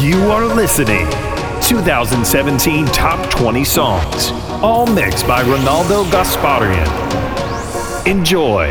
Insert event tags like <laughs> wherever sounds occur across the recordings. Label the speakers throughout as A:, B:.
A: You are listening 2017 Top 20 Songs, all mixed by Ronaldo Gasparian. Enjoy.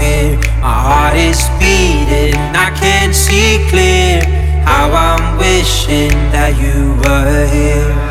B: fear. My heart is beating, I can't see clear. How I'm wishing that you were here.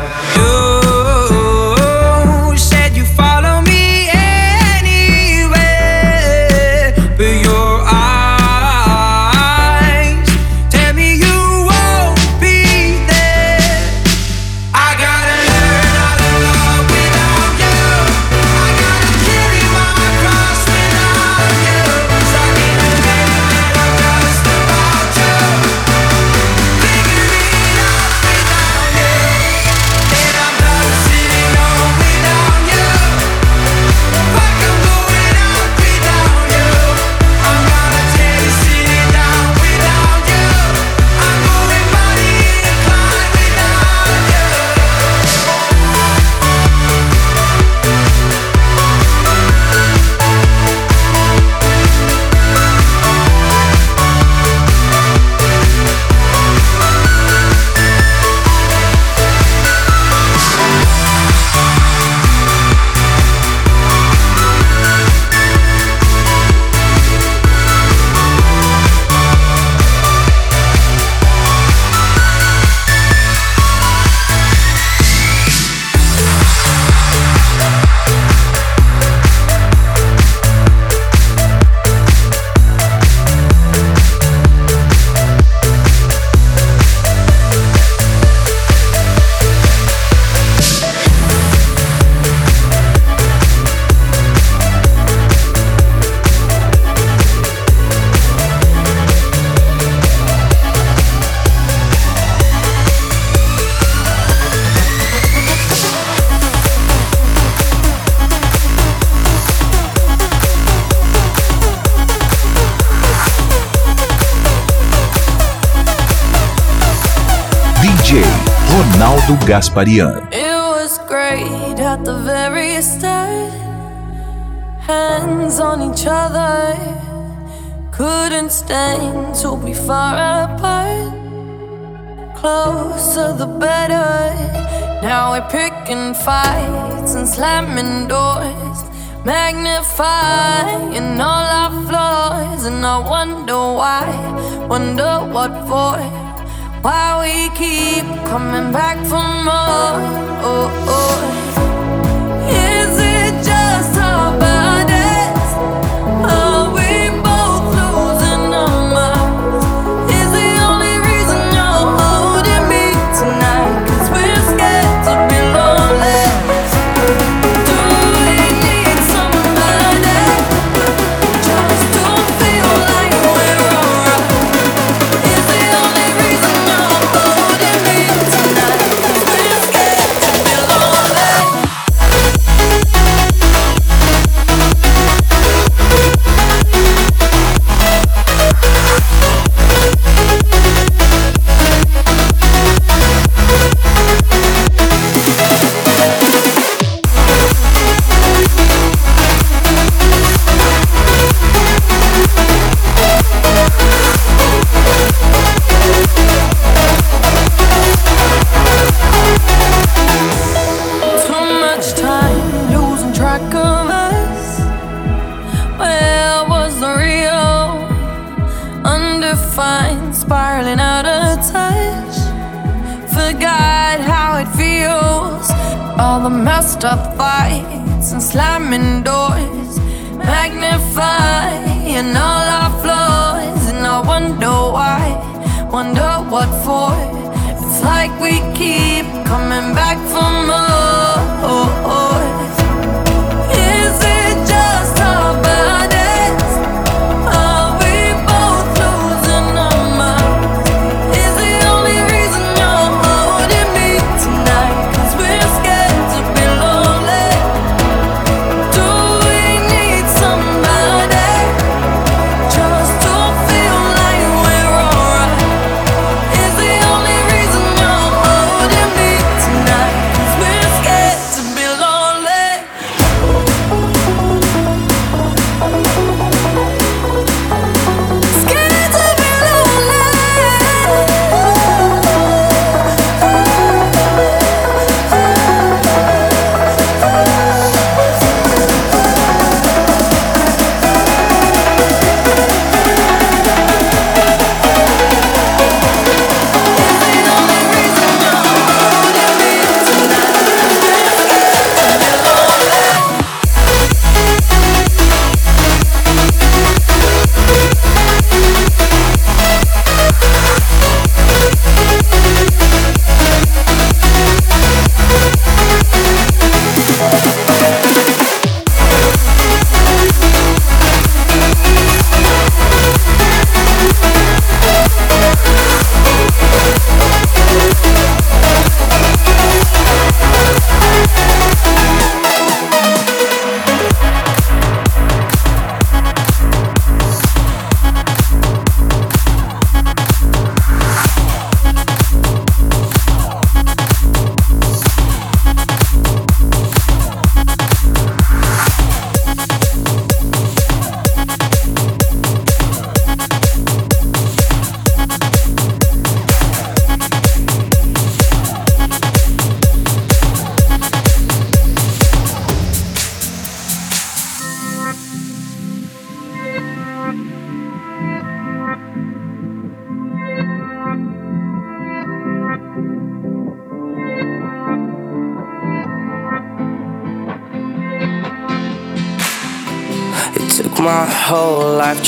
C: Gasparian.
D: It was great at the very start, hands on each other, couldn't stand to be far apart. Closer the better. Now we're picking fights and slamming doors, magnifying all our flaws, and I wonder why, wonder what for why we keep coming back for more. Oh, oh. stop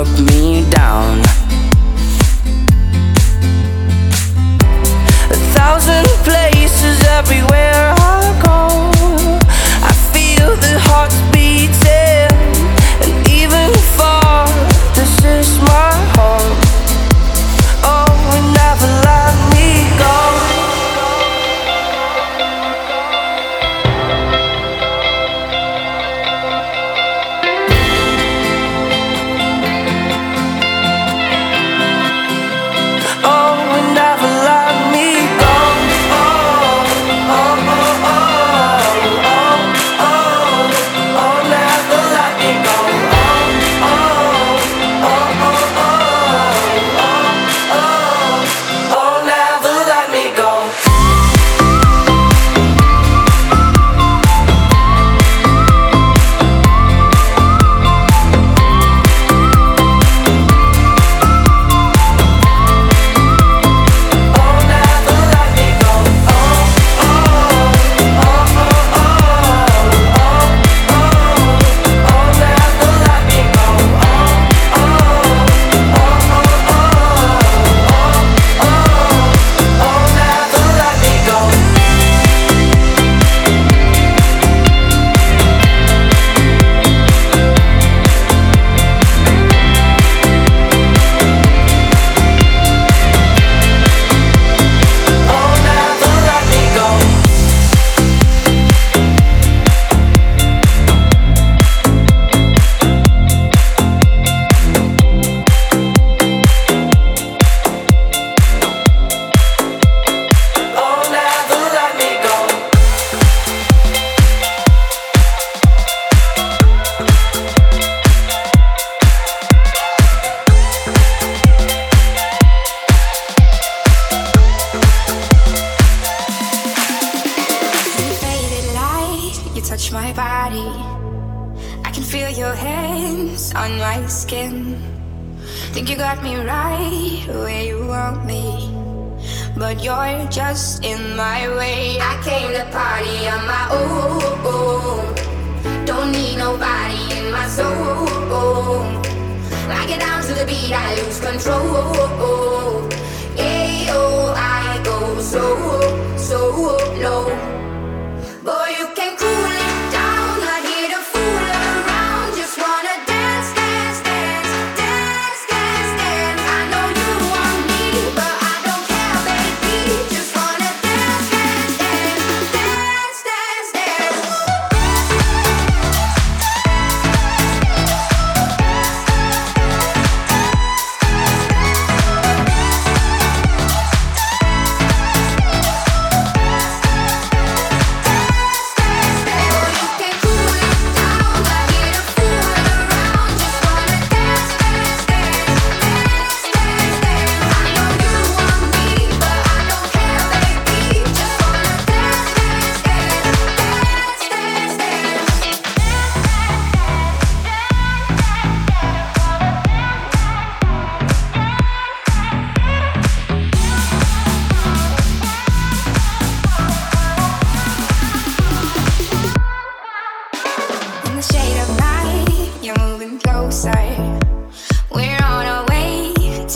E: Love me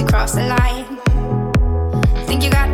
F: cross the line. Think you got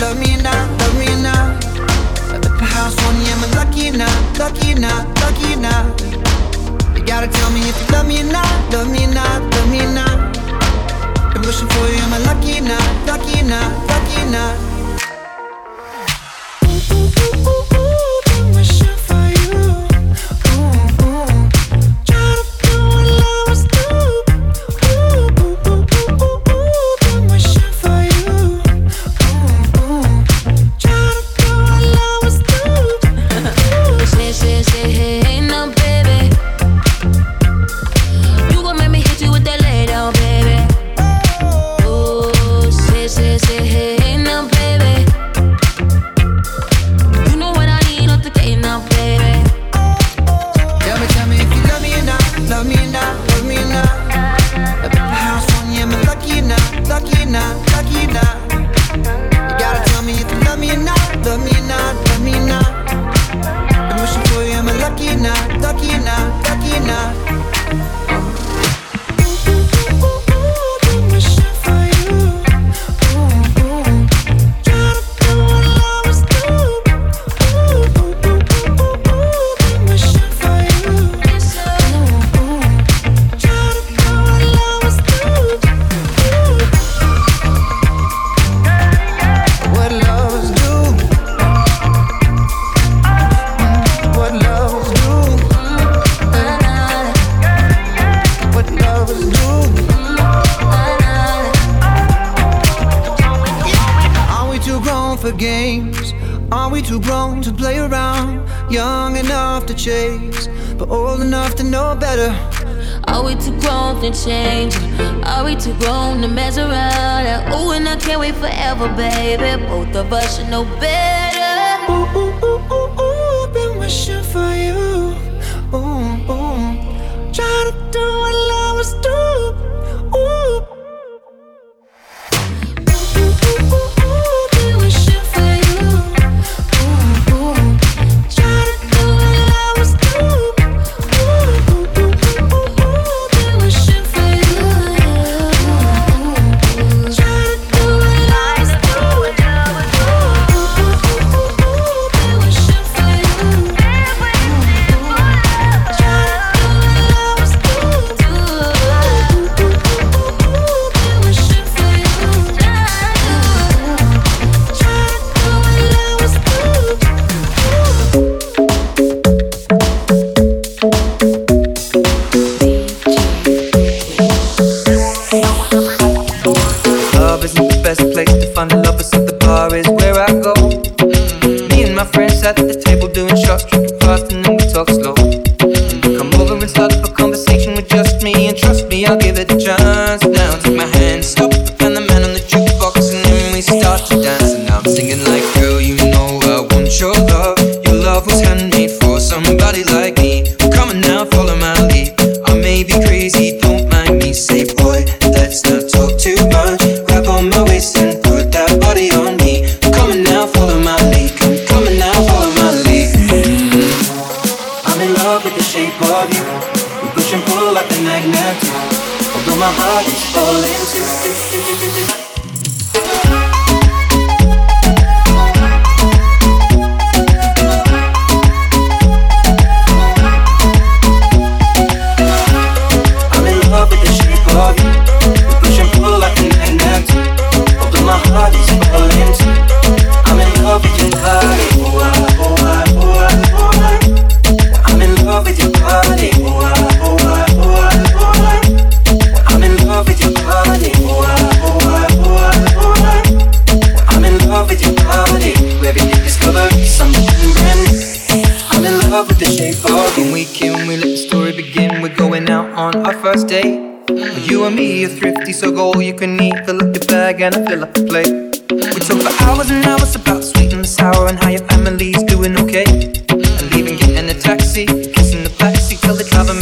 G: love me
H: or not, love me or not. I left the house one, yeah, am I lucky or not, lucky or not, lucky or not? You gotta tell me if you love me or not, love me or not, love me or not. Been wishing for you, am I lucky or not, lucky or not, lucky or not?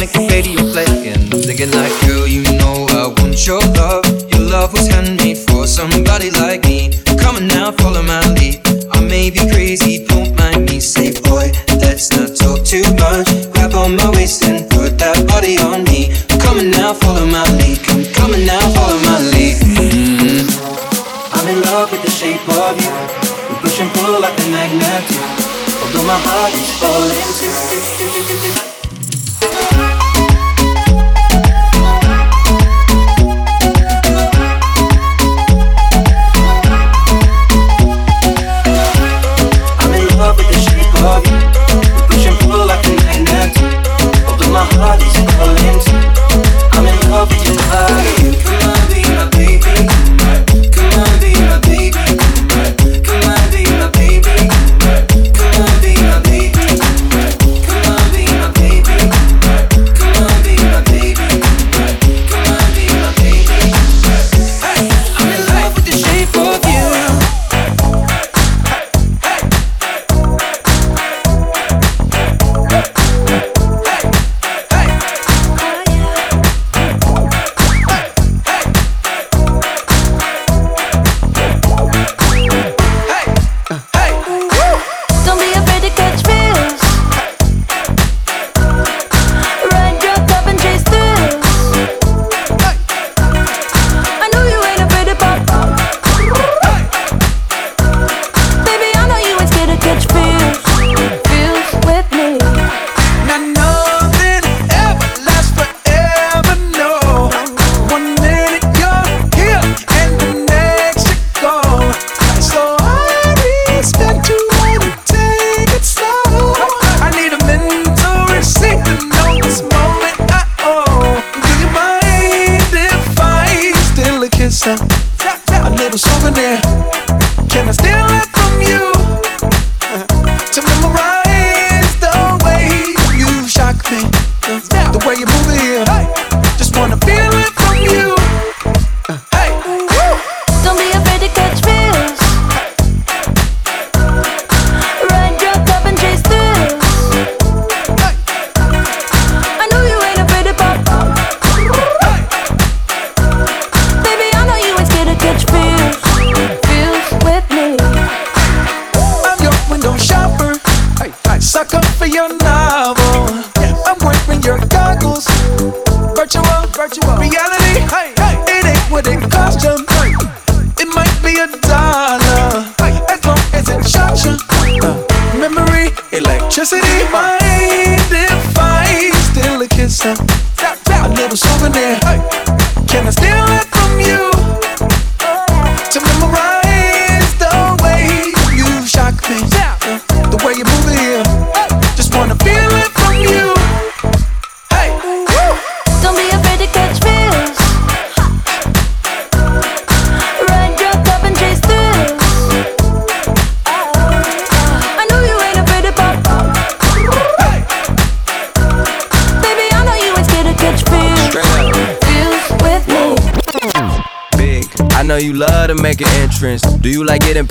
I: make
J: radio playing, I'm thinking like, girl, you know I want your love. Your love was handmade for somebody like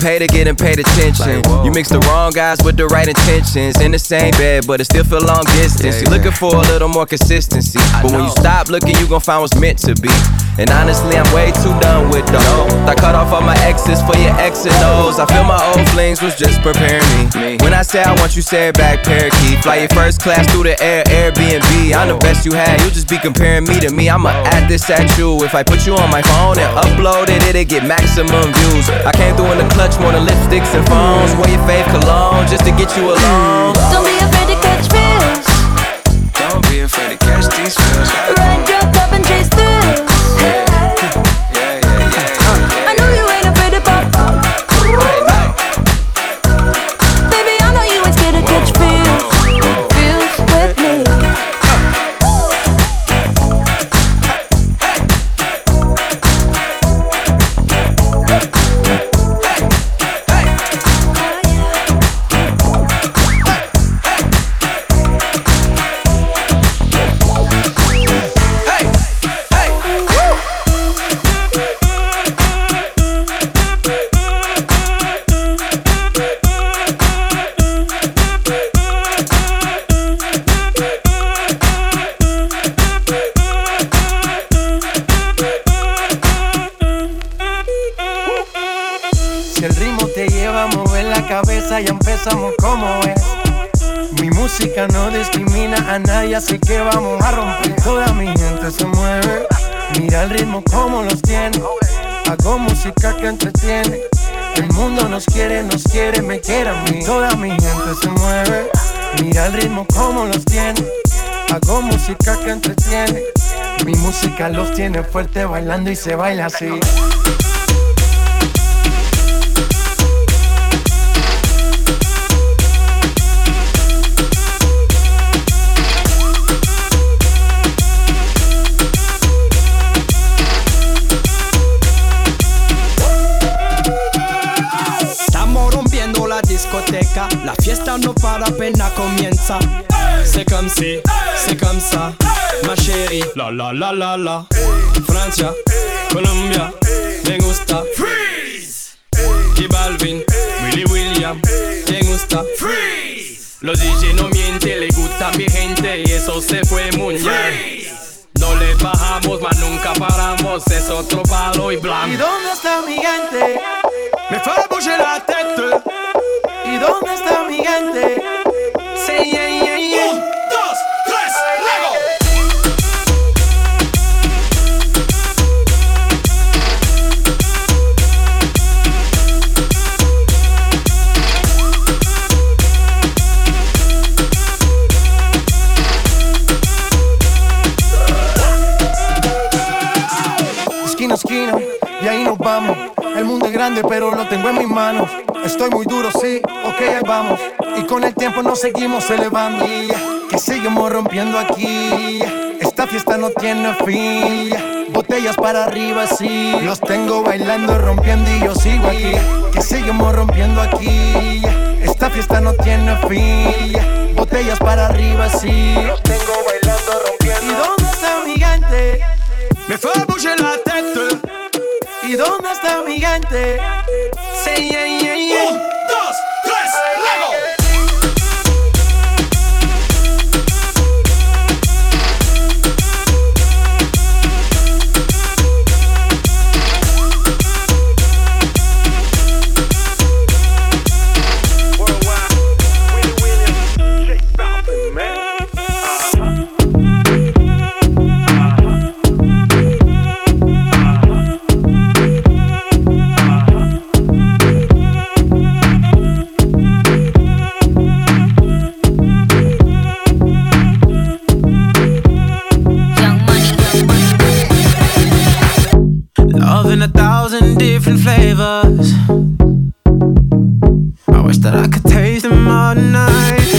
K: paid or getting paid attention? you mix the wrong guys with the right intentions. In the same bed, but it still feel long distance. you looking for a little more consistency. But when you stop looking, you gon' find what's meant to be. And honestly, I'm way too done with those. I cut off all my exes for your X and O's. I feel my old flings was just preparing me. When I say I want you, say it back, parakeet. Fly your first class through the air, Airbnb. I'm the best you had. You just be comparing me to me. I'ma add this at you. If I put you on my phone and upload it, it'll get maximum views. I came through in the clutch more than lipsticks and phones. Wear your fave cologne just to get you along.
D: Don't be afraid to catch feels.
K: Don't be afraid to catch these feels.
L: Música los tiene fuerte bailando y se baila así.
M: La la la. Francia, Colombia, me gusta. Freeze. Y Balvin, Willy William, me gusta. Freeze. Los DJ no mienten, le gusta a mi gente y eso se fue muy bien. No le bajamos, mas nunca paramos, es otro palo y
L: ¿Y
M: blanco.
L: dónde está Y con el tiempo nos seguimos elevando. Que seguimos rompiendo aquí. Esta fiesta no tiene fin. Botellas para arriba, sí. Los tengo bailando, rompiendo y yo sigo aquí. Que seguimos rompiendo aquí. Esta fiesta no tiene fin. Botellas para arriba, sí. Los tengo bailando, rompiendo. ¿Y dónde está mi gente?
M: Me fue bouger la tête.
L: ¿Y dónde está mi gente? Say yeah, yeah, yeah.
N: Different flavors. I wish that I could taste them all night.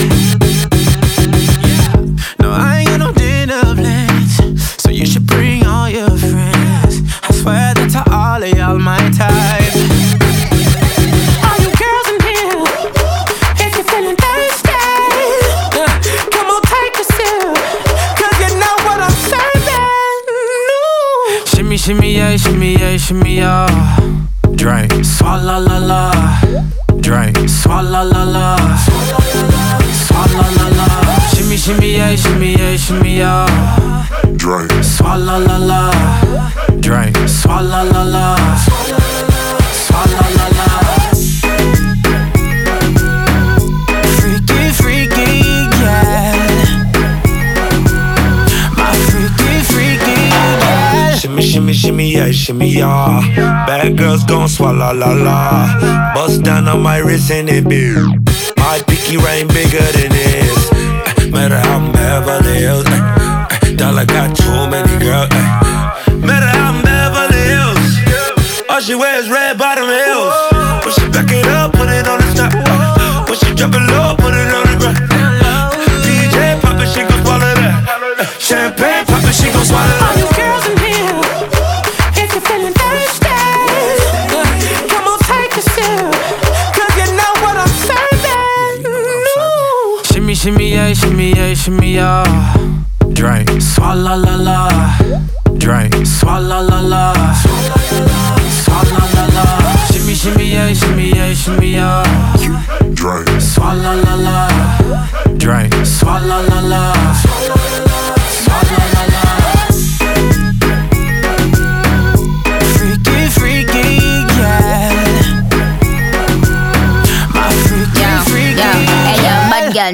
N: No, I ain't got no dinner plans, so you should bring all your friends. I swear that to all of y'all my type. All you girls in here, if you're feeling thirsty, uh, come on, take a sip, 'cause you know what I'm serving. Shimmy, shimmy, yeah, shimmy, yeah, shimmy, yeah.
O: Bad girls gon' swallow la la. Bust down on my wrist and it be. My pinky ring bigger than this. Matter how I'm Beverly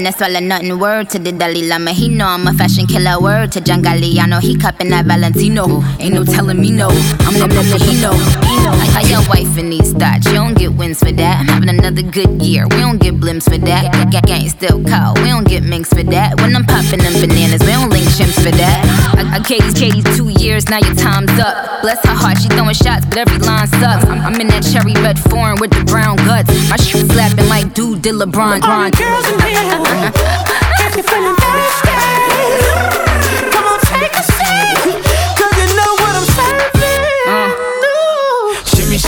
P: girl, swallow nothing. Word to the Dalai Lama, he know I'm a fashion killer. Word to John Galliano, he cupping that Valentino. Ain't no telling me no, I'm the number he know. I, I your wife in these thoughts, you don't get wins for that. I'm having another good year, we don't get blimps for that. G- Gang still call, we don't get minks for that. When I'm popping them bananas, we don't link chimps for that. I, I Katie's Katie two years, now your time's up. Bless her heart, she throwing shots, but every line sucks. I'm, I'm in that cherry red foreign with the brown guts. My shit slapping like dude did LeBron.
N: All you girls in here, <laughs> if you're feeling thirsty,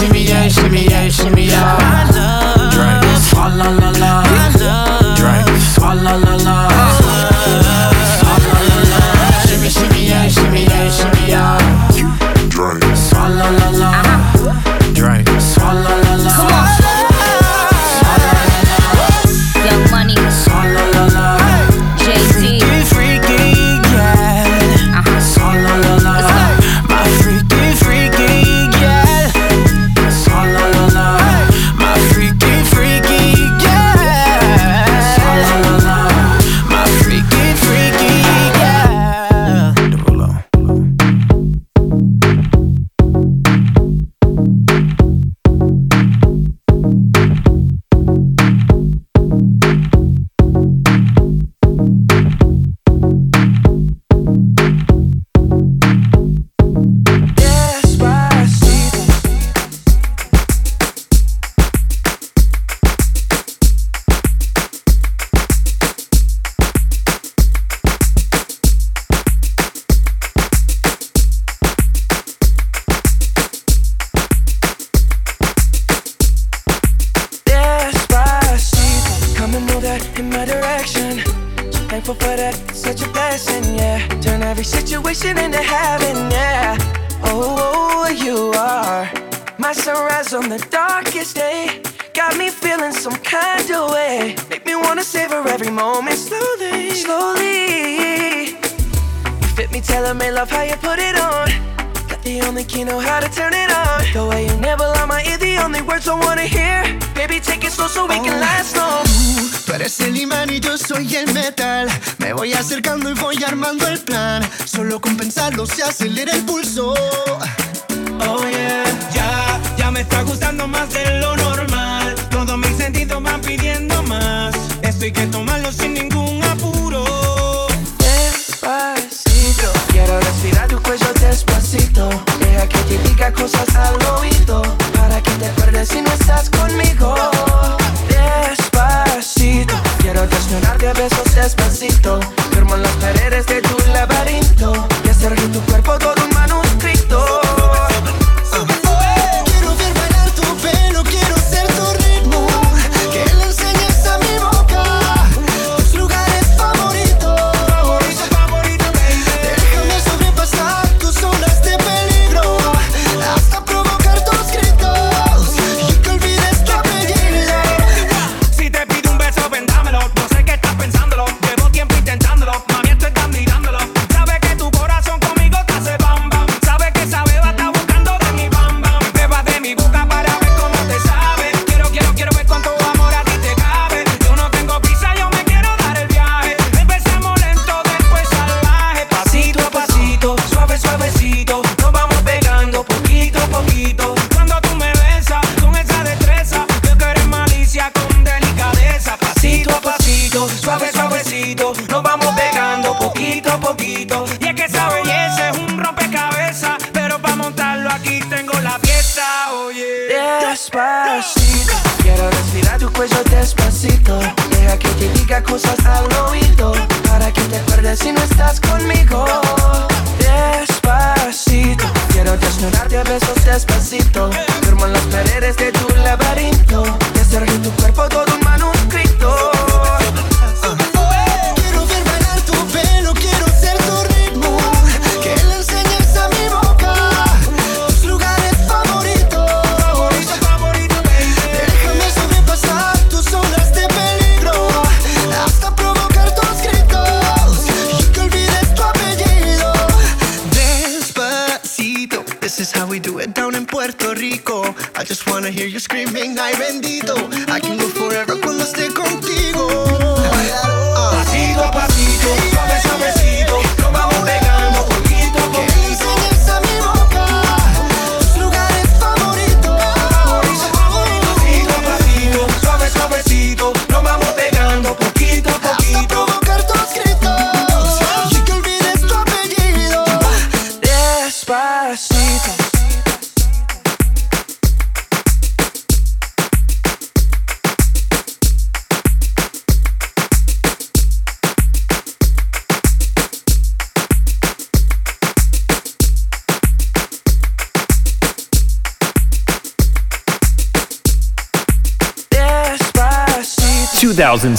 P: Shimmy, shimmy, yeah, shimmy, yeah, shimmy, yeah.
N: Drink,
P: swalla la la.
N: Drink,
P: swalla la la. La la. Shimmy, shimmy, yeah, shimmy, yeah, shimmy, yeah.
N: Drink,
P: Swalla la la.
N: Drink,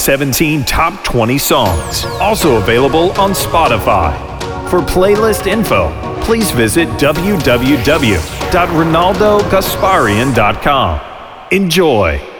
Q: 17 top 20 songs, also available on Spotify. For playlist info, please visit www.ronaldogasparian.com. Enjoy!